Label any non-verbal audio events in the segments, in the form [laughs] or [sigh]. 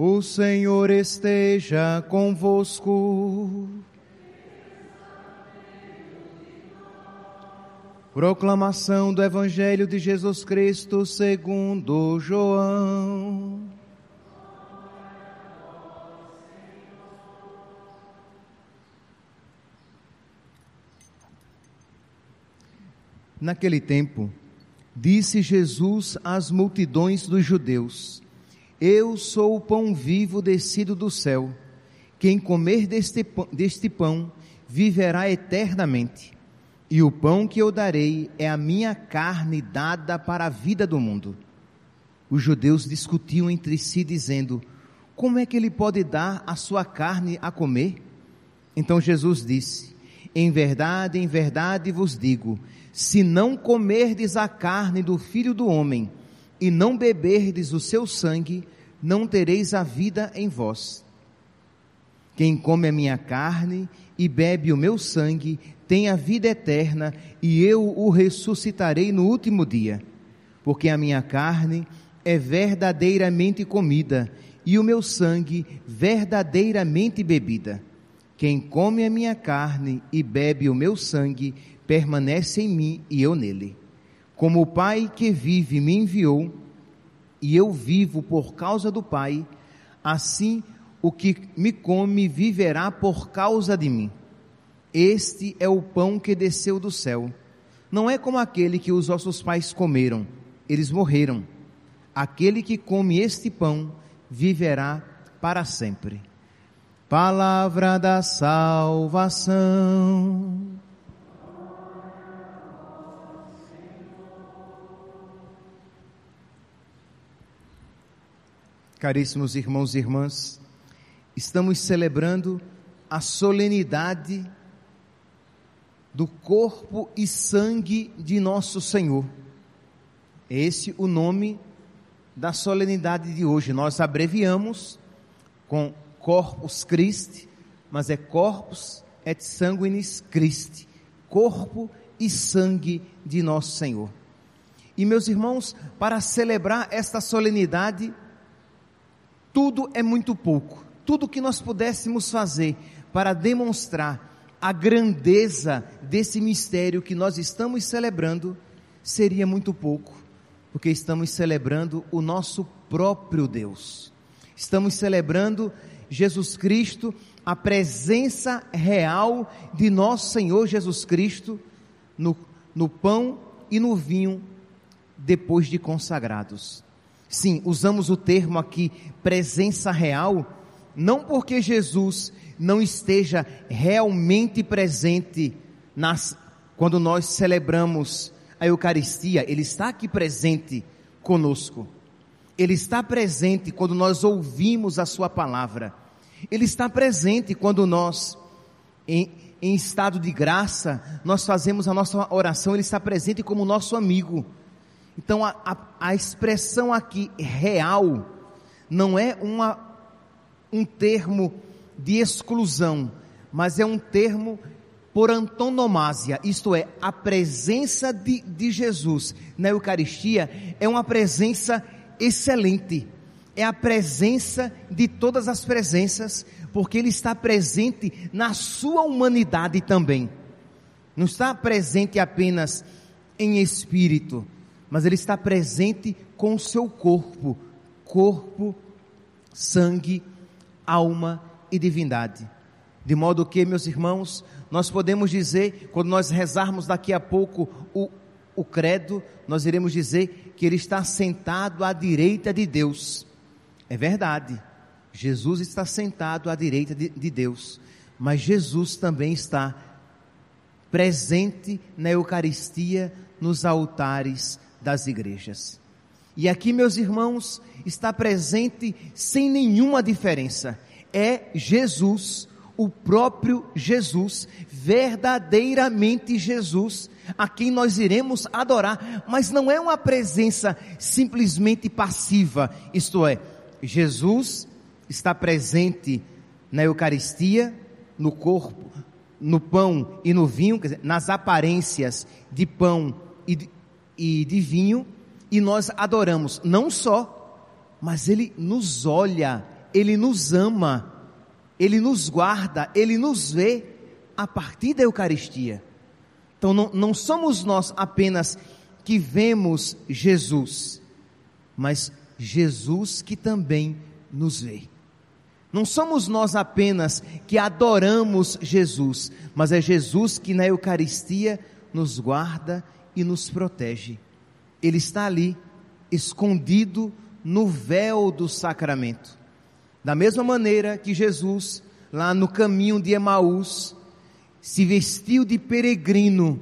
O Senhor esteja convosco. Proclamação do Evangelho de Jesus Cristo segundo João. Naquele tempo, disse Jesus às multidões dos judeus: Eu sou o pão vivo descido do céu. Quem comer deste pão, deste pão viverá eternamente. E o pão que eu darei é a minha carne dada para a vida do mundo. Os judeus discutiam entre si, dizendo: Como é que ele pode dar a sua carne a comer? Então Jesus disse: Em verdade, em verdade vos digo se não comerdes a carne do filho do homem e não beberdes o seu sangue, não tereis a vida em vós. Quem come a minha carne e bebe o meu sangue tem a vida eterna, e eu o ressuscitarei no último dia. Porque a minha carne é verdadeiramente comida, e o meu sangue verdadeiramente bebida. Quem come a minha carne e bebe o meu sangue permanece em mim e eu nele. Como o Pai que vive me enviou, e eu vivo por causa do Pai, assim o que me come viverá por causa de mim. Este é o pão que desceu do céu. Não é como aquele que os nossos pais comeram, eles morreram. Aquele que come este pão viverá para sempre. Palavra da salvação. Caríssimos irmãos e irmãs, estamos celebrando a solenidade do corpo e sangue de nosso Senhor. Esse o nome da solenidade de hoje. Nós abreviamos com Corpus Christi, mas é Corpus et Sanguinis Christi, corpo e sangue de nosso Senhor. E meus irmãos, para celebrar esta solenidade, tudo é muito pouco. Tudo que nós pudéssemos fazer para demonstrar a grandeza desse mistério que nós estamos celebrando seria muito pouco, porque estamos celebrando o nosso próprio Deus. Estamos celebrando Jesus Cristo, a presença real de nosso Senhor Jesus Cristo no, no pão e no vinho depois de consagrados. Sim, usamos o termo aqui presença real, não porque Jesus não esteja realmente presente nas, quando nós celebramos a Eucaristia, Ele está aqui presente conosco. Ele está presente quando nós ouvimos a Sua palavra. Ele está presente quando nós, em, em estado de graça, nós fazemos a nossa oração. Ele está presente como nosso amigo então a, a, a expressão aqui real não é uma, um termo de exclusão, mas é um termo por antonomásia, isto é, a presença de, de Jesus na Eucaristia é uma presença excelente, é a presença de todas as presenças, porque Ele está presente na sua humanidade também, não está presente apenas em espírito, mas ele está presente com o seu corpo, corpo, sangue, alma e divindade. De modo que, meus irmãos, nós podemos dizer, quando nós rezarmos daqui a pouco o, o credo, nós iremos dizer que ele está sentado à direita de Deus. É verdade, Jesus está sentado à direita de, de Deus, mas Jesus também está presente na Eucaristia, nos altares das igrejas. E aqui, meus irmãos, está presente sem nenhuma diferença. É Jesus, o próprio Jesus, verdadeiramente Jesus, a quem nós iremos adorar, mas não é uma presença simplesmente passiva, isto é, Jesus está presente na Eucaristia, no corpo, no pão e no vinho, dizer, nas aparências de pão e de, e de vinho, e nós adoramos não só, mas ele nos olha Ele nos ama, Ele nos guarda, Ele nos vê a partir da Eucaristia. Então não, não somos nós apenas que vemos Jesus, mas Jesus que também nos vê. Não somos nós apenas que adoramos Jesus, mas é Jesus que na Eucaristia nos guarda e nos protege. Ele está ali, escondido no véu do sacramento. Da mesma maneira que Jesus, lá no caminho de Emaús, se vestiu de peregrino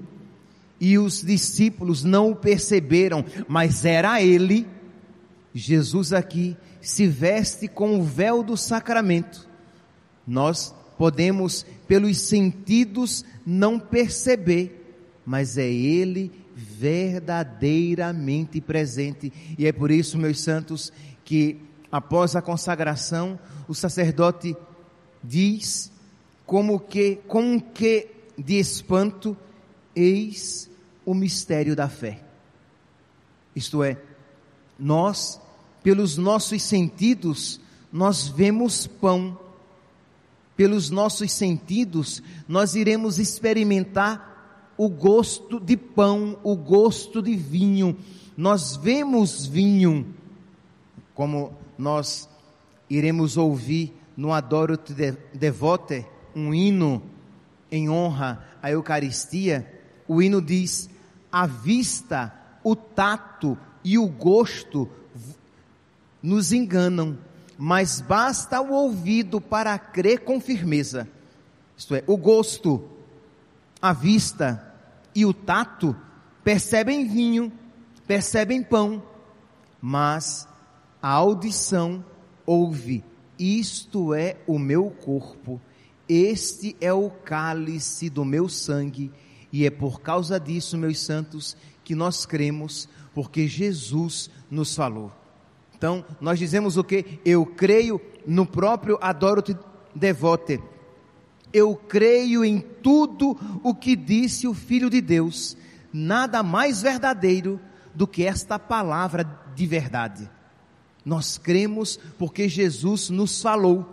e os discípulos não o perceberam, mas era ele, Jesus aqui se veste com o véu do sacramento. Nós podemos, pelos sentidos, não perceber, mas é Ele verdadeiramente presente. E é por isso, meus santos, que após a consagração, o sacerdote diz, como que, com que de espanto, eis o mistério da fé. Isto é, nós pelos nossos sentidos, nós vemos pão. Pelos nossos sentidos, nós iremos experimentar o gosto de pão, o gosto de vinho. Nós vemos vinho, como nós iremos ouvir no Adoro Te Devote, um hino em honra à Eucaristia. O hino diz: a vista, o tato e o gosto nos enganam, mas basta o ouvido para crer com firmeza. Isto é, o gosto, a vista e o tato percebem vinho, percebem pão, mas a audição ouve: isto é o meu corpo, este é o cálice do meu sangue, e é por causa disso, meus santos, que nós cremos, porque Jesus nos falou. Então, nós dizemos o que? Eu creio no próprio Adoro-te Devote. Eu creio em tudo o que disse o Filho de Deus. Nada mais verdadeiro do que esta palavra de verdade. Nós cremos porque Jesus nos falou.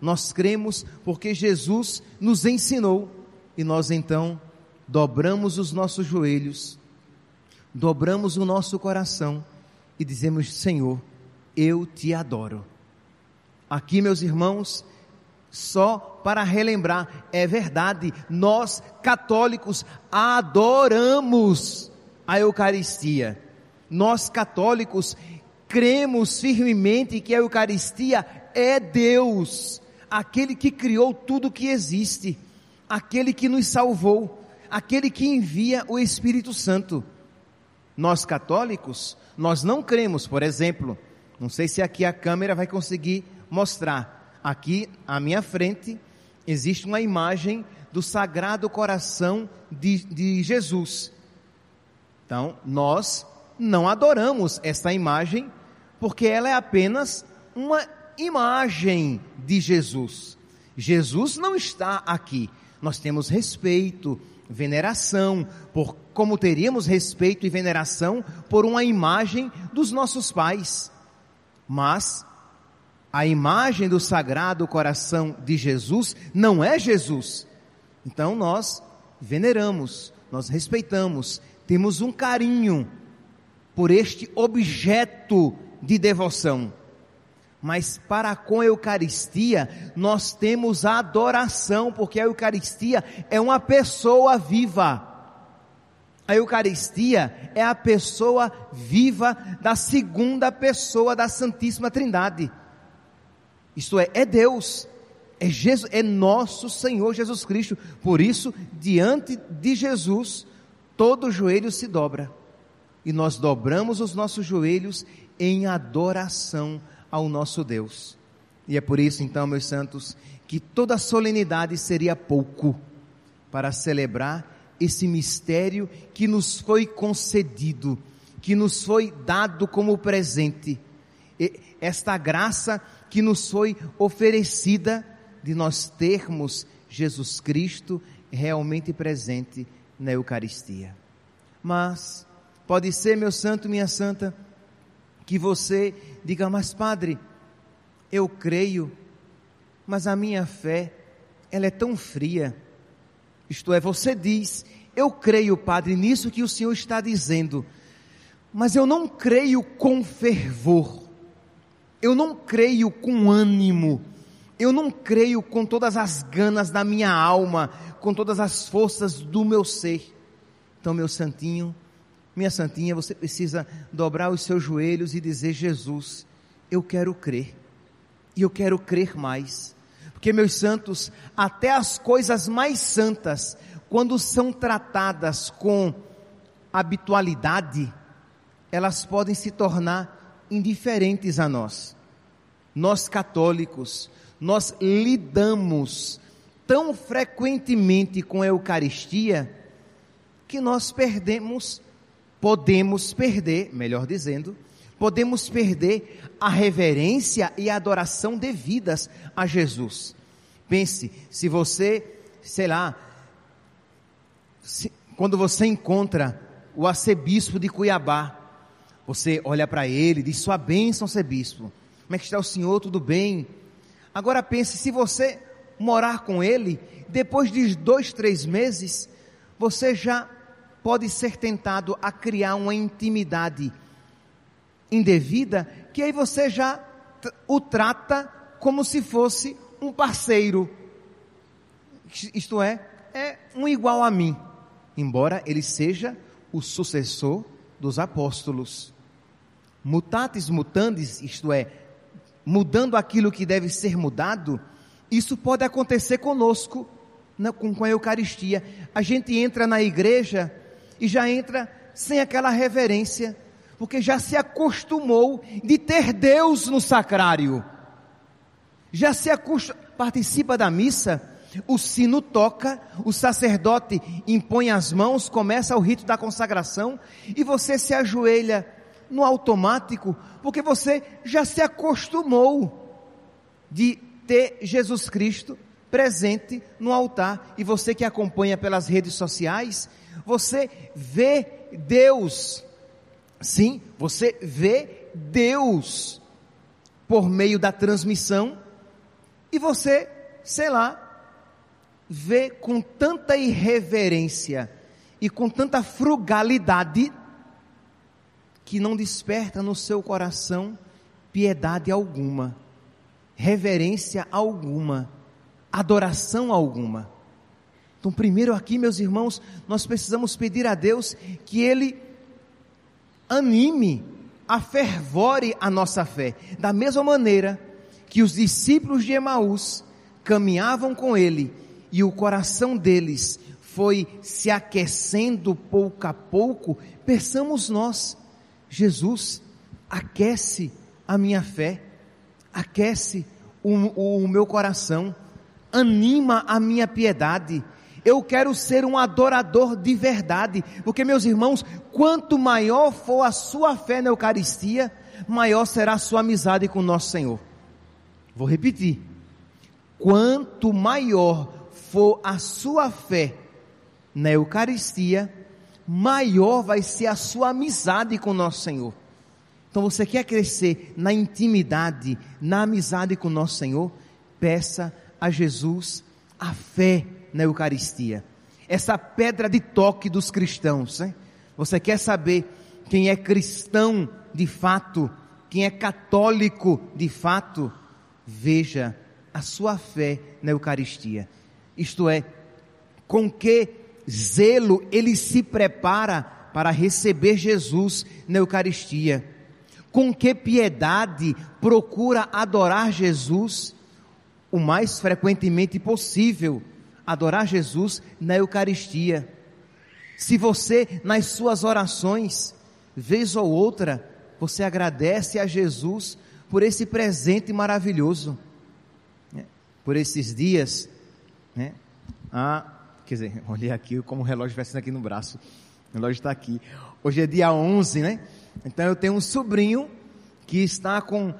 Nós cremos porque Jesus nos ensinou. E nós então dobramos os nossos joelhos, dobramos o nosso coração e dizemos: Senhor, eu te adoro. Aqui, meus irmãos, só para relembrar, é verdade, nós católicos adoramos a Eucaristia. Nós católicos cremos firmemente que a Eucaristia é Deus, aquele que criou tudo que existe, aquele que nos salvou, aquele que envia o Espírito Santo. Nós católicos, nós não cremos, por exemplo, não sei se aqui a câmera vai conseguir mostrar. Aqui à minha frente existe uma imagem do Sagrado Coração de, de Jesus. Então, nós não adoramos essa imagem porque ela é apenas uma imagem de Jesus. Jesus não está aqui. Nós temos respeito, veneração, por como teríamos respeito e veneração por uma imagem dos nossos pais. Mas a imagem do sagrado coração de Jesus não é Jesus. Então nós veneramos, nós respeitamos, temos um carinho por este objeto de devoção. Mas para com a Eucaristia, nós temos a adoração, porque a Eucaristia é uma pessoa viva. A Eucaristia é a pessoa viva da segunda pessoa da Santíssima Trindade. Isto é, é Deus, é Jesus, é nosso Senhor Jesus Cristo. Por isso, diante de Jesus, todo joelho se dobra. E nós dobramos os nossos joelhos em adoração ao nosso Deus. E é por isso, então, meus santos, que toda solenidade seria pouco para celebrar esse mistério que nos foi concedido, que nos foi dado como presente, esta graça que nos foi oferecida de nós termos Jesus Cristo realmente presente na Eucaristia. Mas pode ser, meu santo, minha santa, que você diga, mas padre, eu creio, mas a minha fé, ela é tão fria. Isto é, você diz, eu creio, Padre, nisso que o Senhor está dizendo, mas eu não creio com fervor, eu não creio com ânimo, eu não creio com todas as ganas da minha alma, com todas as forças do meu ser. Então, meu santinho, minha santinha, você precisa dobrar os seus joelhos e dizer: Jesus, eu quero crer, e eu quero crer mais. Porque, meus santos, até as coisas mais santas, quando são tratadas com habitualidade, elas podem se tornar indiferentes a nós. Nós católicos, nós lidamos tão frequentemente com a Eucaristia que nós perdemos, podemos perder, melhor dizendo, podemos perder a reverência e a adoração devidas a Jesus. Pense, se você, sei lá, se, quando você encontra o arcebispo de Cuiabá, você olha para ele diz: Sua bênção, arcebispo. Como é que está o senhor? Tudo bem? Agora pense: se você morar com ele, depois de dois, três meses, você já pode ser tentado a criar uma intimidade indevida, que aí você já o trata como se fosse um parceiro. Isto é, é um igual a mim, embora ele seja o sucessor dos apóstolos. Mutatis mutandis, isto é, mudando aquilo que deve ser mudado, isso pode acontecer conosco, com a Eucaristia. A gente entra na igreja e já entra sem aquela reverência, porque já se acostumou de ter Deus no sacrário. Já se participa da missa, o sino toca, o sacerdote impõe as mãos, começa o rito da consagração e você se ajoelha no automático, porque você já se acostumou de ter Jesus Cristo presente no altar e você que acompanha pelas redes sociais, você vê Deus. Sim, você vê Deus por meio da transmissão e você, sei lá, vê com tanta irreverência e com tanta frugalidade que não desperta no seu coração piedade alguma, reverência alguma, adoração alguma. Então, primeiro aqui, meus irmãos, nós precisamos pedir a Deus que Ele anime, afervore a nossa fé, da mesma maneira que os discípulos de Emaús caminhavam com Ele e o coração deles foi se aquecendo pouco a pouco, pensamos nós, Jesus, aquece a minha fé, aquece o, o, o meu coração, anima a minha piedade, eu quero ser um adorador de verdade, porque meus irmãos, quanto maior for a sua fé na Eucaristia, maior será a sua amizade com o nosso Senhor. Vou repetir. Quanto maior for a sua fé na Eucaristia, maior vai ser a sua amizade com o nosso Senhor. Então você quer crescer na intimidade, na amizade com o nosso Senhor? Peça a Jesus a fé na Eucaristia. Essa pedra de toque dos cristãos. Hein? Você quer saber quem é cristão de fato, quem é católico de fato? Veja a sua fé na Eucaristia. Isto é, com que zelo ele se prepara para receber Jesus na Eucaristia. Com que piedade procura adorar Jesus o mais frequentemente possível adorar Jesus na Eucaristia. Se você, nas suas orações, vez ou outra, você agradece a Jesus por esse presente maravilhoso, né? por esses dias, né? Ah, quer dizer, [laughs] olhei aqui como o relógio sendo aqui no braço, o relógio está aqui. Hoje é dia 11, né? Então eu tenho um sobrinho que está com,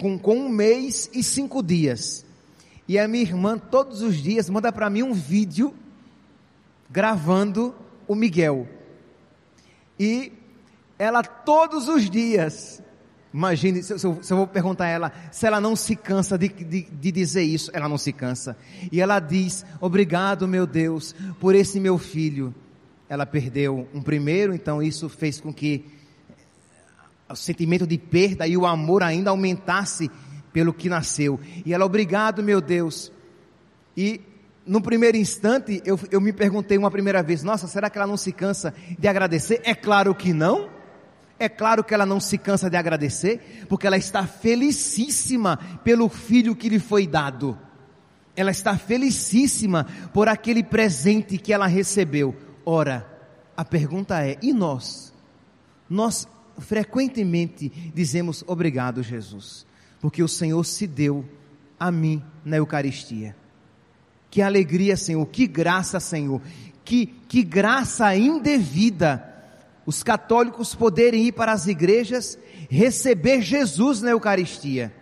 com, com um mês e cinco dias. E a minha irmã, todos os dias, manda para mim um vídeo gravando o Miguel. E ela, todos os dias, Imagine se, eu, se, eu, vou perguntar a ela se ela não se cansa de, de, de, dizer isso. Ela não se cansa. E ela diz: Obrigado, meu Deus, por esse meu filho. Ela perdeu um primeiro, então isso fez com que o sentimento de perda e o amor ainda aumentasse pelo que nasceu. E ela, obrigado, meu Deus. E no primeiro instante, eu, eu me perguntei uma primeira vez: Nossa, será que ela não se cansa de agradecer? É claro que não. É claro que ela não se cansa de agradecer, porque ela está felicíssima pelo filho que lhe foi dado. Ela está felicíssima por aquele presente que ela recebeu. Ora, a pergunta é: e nós? Nós frequentemente dizemos obrigado, Jesus, porque o Senhor se deu a mim na Eucaristia. Que alegria, Senhor, que graça, Senhor, que, que graça indevida os católicos poderem ir para as igrejas receber Jesus na Eucaristia.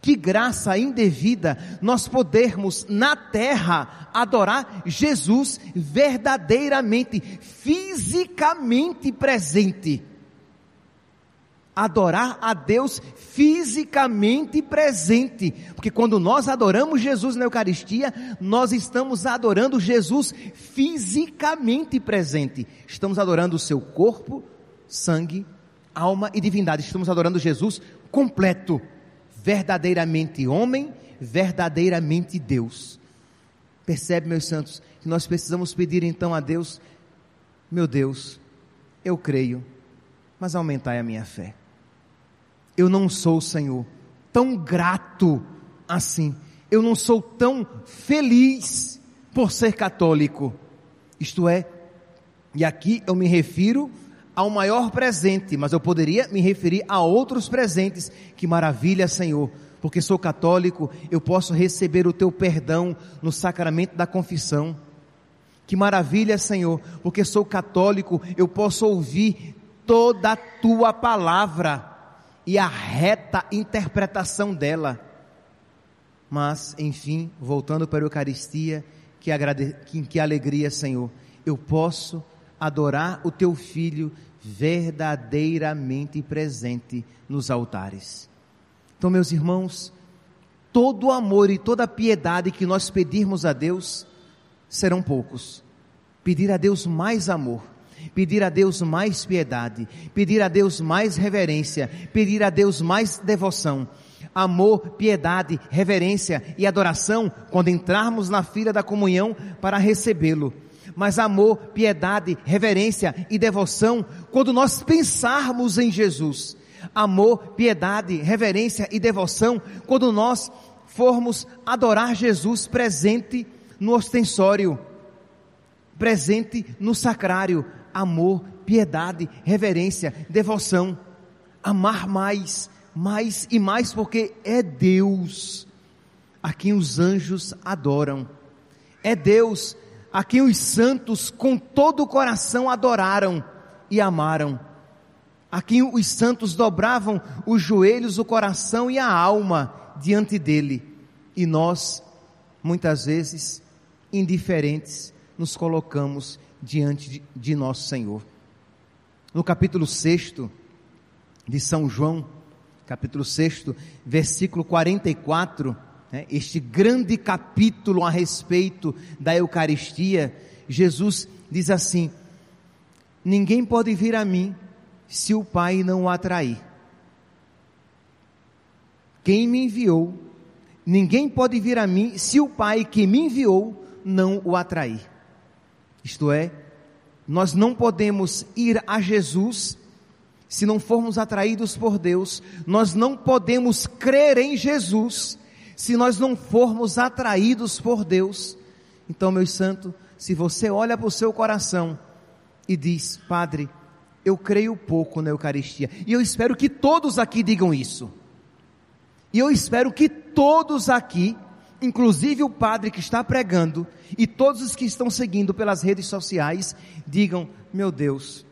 Que graça indevida nós podermos na terra adorar Jesus verdadeiramente, fisicamente presente adorar a Deus fisicamente presente, porque quando nós adoramos Jesus na Eucaristia, nós estamos adorando Jesus fisicamente presente. Estamos adorando o seu corpo, sangue, alma e divindade. Estamos adorando Jesus completo, verdadeiramente homem, verdadeiramente Deus. Percebe, meus santos, que nós precisamos pedir então a Deus, meu Deus, eu creio, mas aumentai a minha fé eu não sou, Senhor, tão grato assim. Eu não sou tão feliz por ser católico. Isto é, e aqui eu me refiro ao maior presente, mas eu poderia me referir a outros presentes. Que maravilha, Senhor, porque sou católico, eu posso receber o teu perdão no sacramento da confissão. Que maravilha, Senhor, porque sou católico, eu posso ouvir toda a tua palavra e a reta interpretação dela. Mas, enfim, voltando para a Eucaristia, que, agrade... que, que alegria, Senhor, eu posso adorar o teu filho verdadeiramente presente nos altares. Então, meus irmãos, todo o amor e toda a piedade que nós pedirmos a Deus serão poucos. Pedir a Deus mais amor pedir a Deus mais piedade, pedir a Deus mais reverência, pedir a Deus mais devoção. Amor, piedade, reverência e adoração quando entrarmos na fila da comunhão para recebê-lo. Mas amor, piedade, reverência e devoção quando nós pensarmos em Jesus. Amor, piedade, reverência e devoção quando nós formos adorar Jesus presente no ostensório, presente no sacrário, amor, piedade, reverência, devoção. Amar mais, mais e mais, porque é Deus a quem os anjos adoram. É Deus a quem os santos com todo o coração adoraram e amaram. A quem os santos dobravam os joelhos, o coração e a alma diante dele. E nós, muitas vezes, indiferentes, nos colocamos diante de, de nosso Senhor. No capítulo 6 de São João, capítulo 6, versículo 44, né, este grande capítulo a respeito da Eucaristia, Jesus diz assim: Ninguém pode vir a mim se o Pai não o atrair. Quem me enviou, ninguém pode vir a mim se o Pai que me enviou não o atrair. Isto é, nós não podemos ir a Jesus se não formos atraídos por Deus, nós não podemos crer em Jesus se nós não formos atraídos por Deus. Então, meu santo, se você olha para o seu coração e diz, Padre, eu creio pouco na Eucaristia, e eu espero que todos aqui digam isso, e eu espero que todos aqui inclusive o padre que está pregando e todos os que estão seguindo pelas redes sociais, digam: Meu Deus,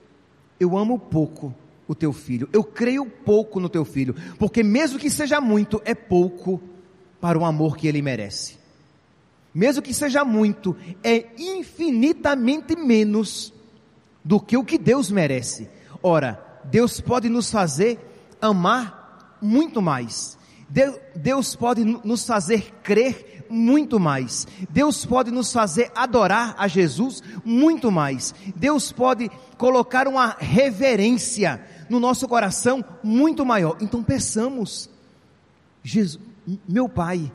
eu amo pouco o teu filho, eu creio pouco no teu filho, porque mesmo que seja muito, é pouco para o amor que ele merece. Mesmo que seja muito, é infinitamente menos do que o que Deus merece. Ora, Deus pode nos fazer amar muito mais. Deus pode nos fazer crer muito mais. Deus pode nos fazer adorar a Jesus muito mais. Deus pode colocar uma reverência no nosso coração muito maior. Então peçamos, Jesus, meu Pai,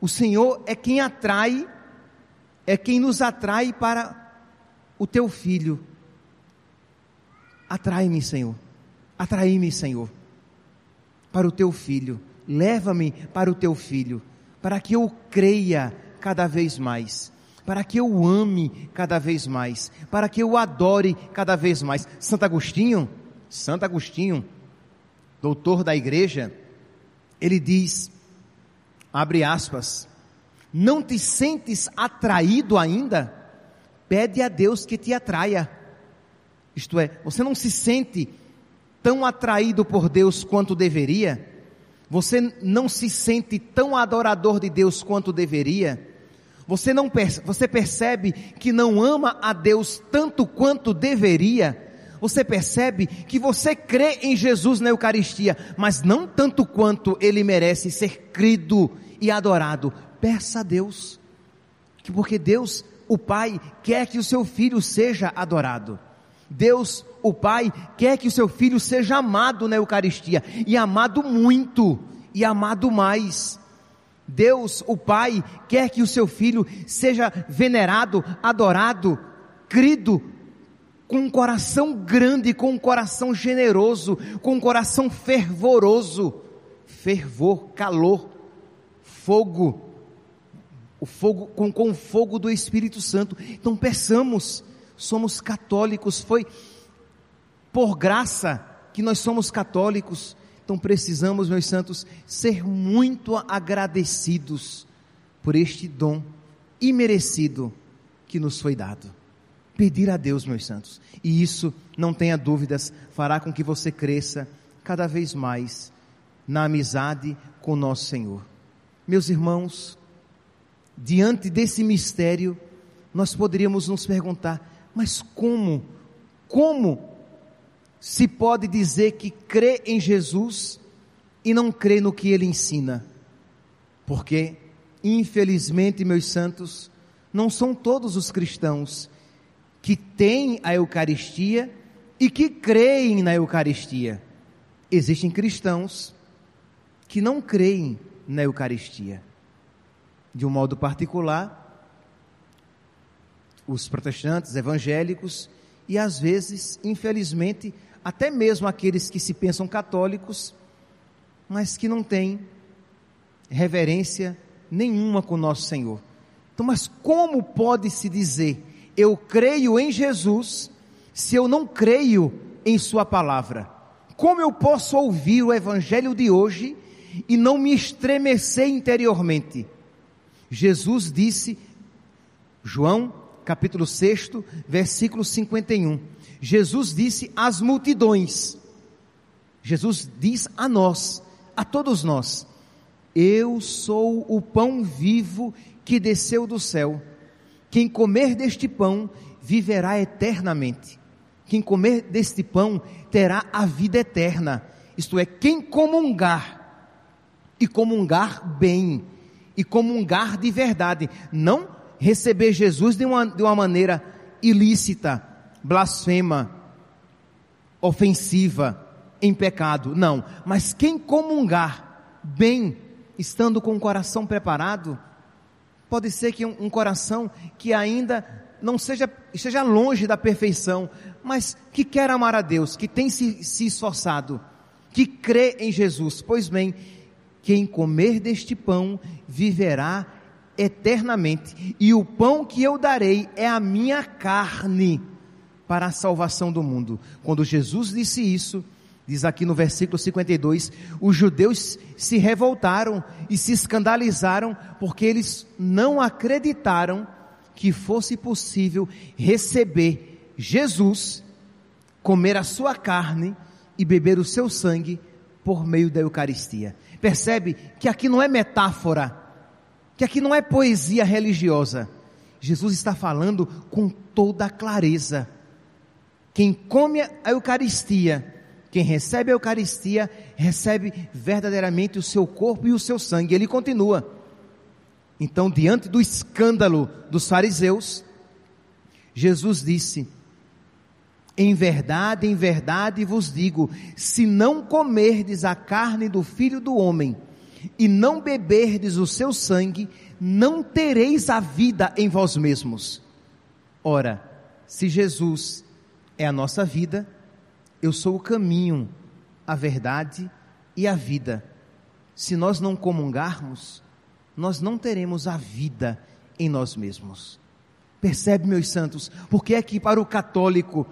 o Senhor é quem atrai, é quem nos atrai para o teu filho. Atrai-me, Senhor. Atrai-me, Senhor, para o teu filho. Leva-me para o teu filho, para que eu creia cada vez mais, para que eu ame cada vez mais, para que eu adore cada vez mais. Santo Agostinho, Santo Agostinho, doutor da igreja, ele diz, abre aspas, não te sentes atraído ainda? Pede a Deus que te atraia. Isto é, você não se sente tão atraído por Deus quanto deveria? Você não se sente tão adorador de Deus quanto deveria? Você não você percebe que não ama a Deus tanto quanto deveria? Você percebe que você crê em Jesus na Eucaristia, mas não tanto quanto ele merece ser crido e adorado. Peça a Deus, porque Deus, o Pai, quer que o seu filho seja adorado. Deus, o Pai, quer que o seu filho seja amado na Eucaristia, e amado muito, e amado mais. Deus, o Pai, quer que o seu filho seja venerado, adorado, crido, com um coração grande, com um coração generoso, com um coração fervoroso. Fervor, calor, fogo, o fogo, com, com o fogo do Espírito Santo. Então peçamos, somos católicos, foi por graça que nós somos católicos. Então precisamos, meus santos, ser muito agradecidos por este dom imerecido que nos foi dado. Pedir a Deus, meus santos, e isso, não tenha dúvidas, fará com que você cresça cada vez mais na amizade com nosso Senhor. Meus irmãos, diante desse mistério, nós poderíamos nos perguntar: mas como, como se pode dizer que crê em Jesus e não crê no que ele ensina? Porque, infelizmente, meus santos, não são todos os cristãos que têm a Eucaristia e que creem na Eucaristia. Existem cristãos que não creem na Eucaristia de um modo particular, os protestantes evangélicos e às vezes, infelizmente, até mesmo aqueles que se pensam católicos, mas que não têm reverência nenhuma com nosso Senhor. Então, mas como pode se dizer eu creio em Jesus se eu não creio em Sua palavra? Como eu posso ouvir o Evangelho de hoje e não me estremecer interiormente? Jesus disse, João capítulo 6, versículo 51. Jesus disse às multidões, Jesus diz a nós, a todos nós, eu sou o pão vivo que desceu do céu. Quem comer deste pão viverá eternamente. Quem comer deste pão terá a vida eterna. Isto é, quem comungar e comungar bem e comungar de verdade, não receber Jesus de uma, de uma maneira ilícita, blasfema, ofensiva, em pecado, não, mas quem comungar bem, estando com o coração preparado, pode ser que um, um coração que ainda não seja, esteja longe da perfeição, mas que quer amar a Deus, que tem se, se esforçado, que crê em Jesus, pois bem, quem comer deste pão viverá eternamente, e o pão que eu darei é a minha carne para a salvação do mundo. Quando Jesus disse isso, diz aqui no versículo 52, os judeus se revoltaram e se escandalizaram porque eles não acreditaram que fosse possível receber Jesus, comer a sua carne e beber o seu sangue por meio da Eucaristia. Percebe que aqui não é metáfora, que aqui não é poesia religiosa. Jesus está falando com toda clareza. Quem come a Eucaristia Quem recebe a Eucaristia, recebe verdadeiramente o seu corpo e o seu sangue. Ele continua. Então, diante do escândalo dos fariseus, Jesus disse: Em verdade, em verdade vos digo: se não comerdes a carne do filho do homem e não beberdes o seu sangue, não tereis a vida em vós mesmos. Ora, se Jesus é a nossa vida, eu sou o caminho, a verdade e a vida. Se nós não comungarmos, nós não teremos a vida em nós mesmos. Percebe, meus santos, porque é que para o católico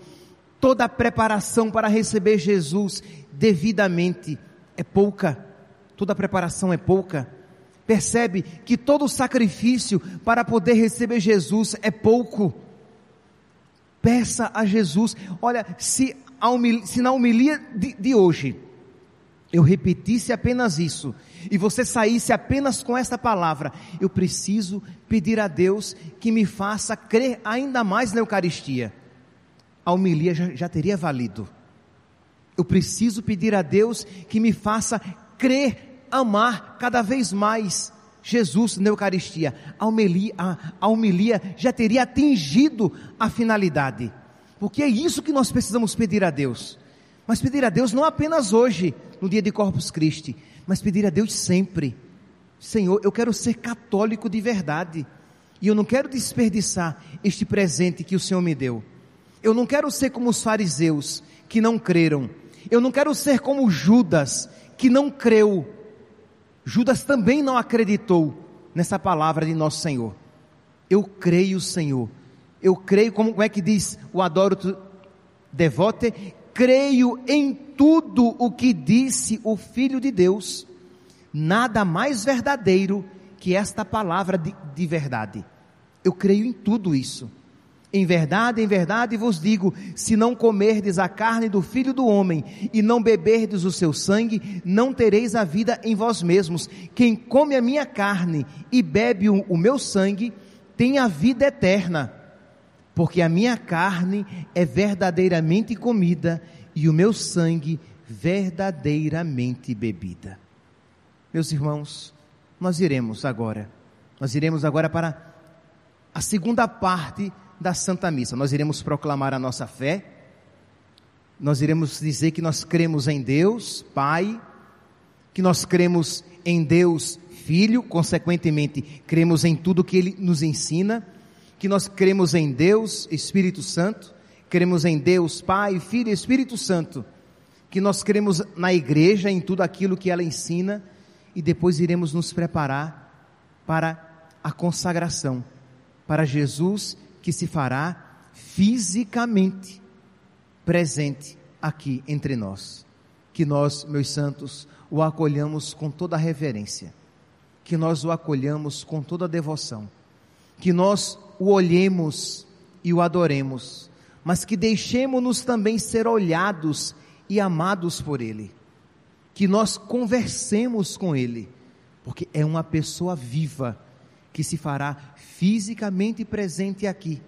toda a preparação para receber Jesus devidamente é pouca, toda a preparação é pouca. Percebe que todo o sacrifício para poder receber Jesus é pouco. Peça a Jesus, olha, se, se na homilia de, de hoje eu repetisse apenas isso, e você saísse apenas com essa palavra, eu preciso pedir a Deus que me faça crer ainda mais na Eucaristia. A homilia já, já teria valido. Eu preciso pedir a Deus que me faça crer, amar cada vez mais Jesus na Eucaristia. A homilia, a, a homilia já teria atingido a finalidade. Porque é isso que nós precisamos pedir a Deus. Mas pedir a Deus não apenas hoje, no dia de Corpus Christi, mas pedir a Deus sempre: Senhor, eu quero ser católico de verdade, e eu não quero desperdiçar este presente que o Senhor me deu. Eu não quero ser como os fariseus que não creram. Eu não quero ser como Judas que não creu. Judas também não acreditou nessa palavra de nosso Senhor. Eu creio, Senhor. Eu creio, como, é que diz o adoro devote? creio em tudo o que disse o Filho de Deus. Nada mais verdadeiro que esta palavra de, de verdade. Eu creio em tudo isso. Em verdade, em verdade vos digo: se não comerdes a carne do filho do homem e não beberdes o seu sangue, não tereis a vida em vós mesmos. Quem come a minha carne e bebe o, meu sangue, tem a vida eterna porque a minha carne é verdadeiramente comida e o meu sangue verdadeiramente bebida. Meus irmãos, nós iremos agora, nós iremos agora para a segunda parte da Santa Missa. Nós iremos proclamar a nossa fé, nós iremos dizer que nós cremos em Deus, Pai, que nós cremos em Deus, Filho, consequentemente, cremos em tudo que Ele nos ensina que nós cremos em Deus, Espírito Santo, cremos em Deus, Pai, Filho e Espírito Santo, que nós cremos na igreja, em tudo aquilo que ela ensina, e depois iremos nos preparar para a consagração, para Jesus que se fará fisicamente presente aqui entre nós. Que nós, meus santos, o acolhamos com toda reverência, que nós o acolhamos com toda devoção. Que nós o olhemos e o adoremos, mas que deixemos-nos também ser olhados e amados por Ele, que nós conversemos com Ele, porque é uma pessoa viva que se fará fisicamente presente aqui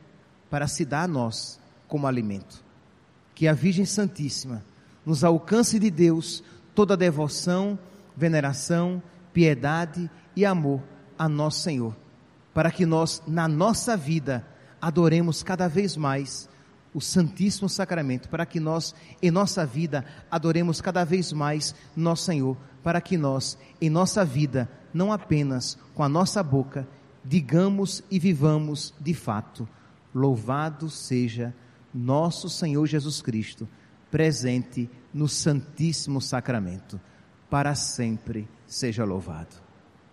para se dar a nós como alimento. Que a Virgem Santíssima nos alcance de Deus toda devoção, veneração, piedade e amor a nosso Senhor para que nós, na nossa vida, adoremos cada vez mais o Santíssimo Sacramento, para que nós, em nossa vida, adoremos cada vez mais nosso Senhor, para que nós, em nossa vida, não apenas com a nossa boca, digamos e vivamos de fato. Louvado seja nosso Senhor Jesus Cristo, presente no Santíssimo Sacramento. Para sempre seja louvado.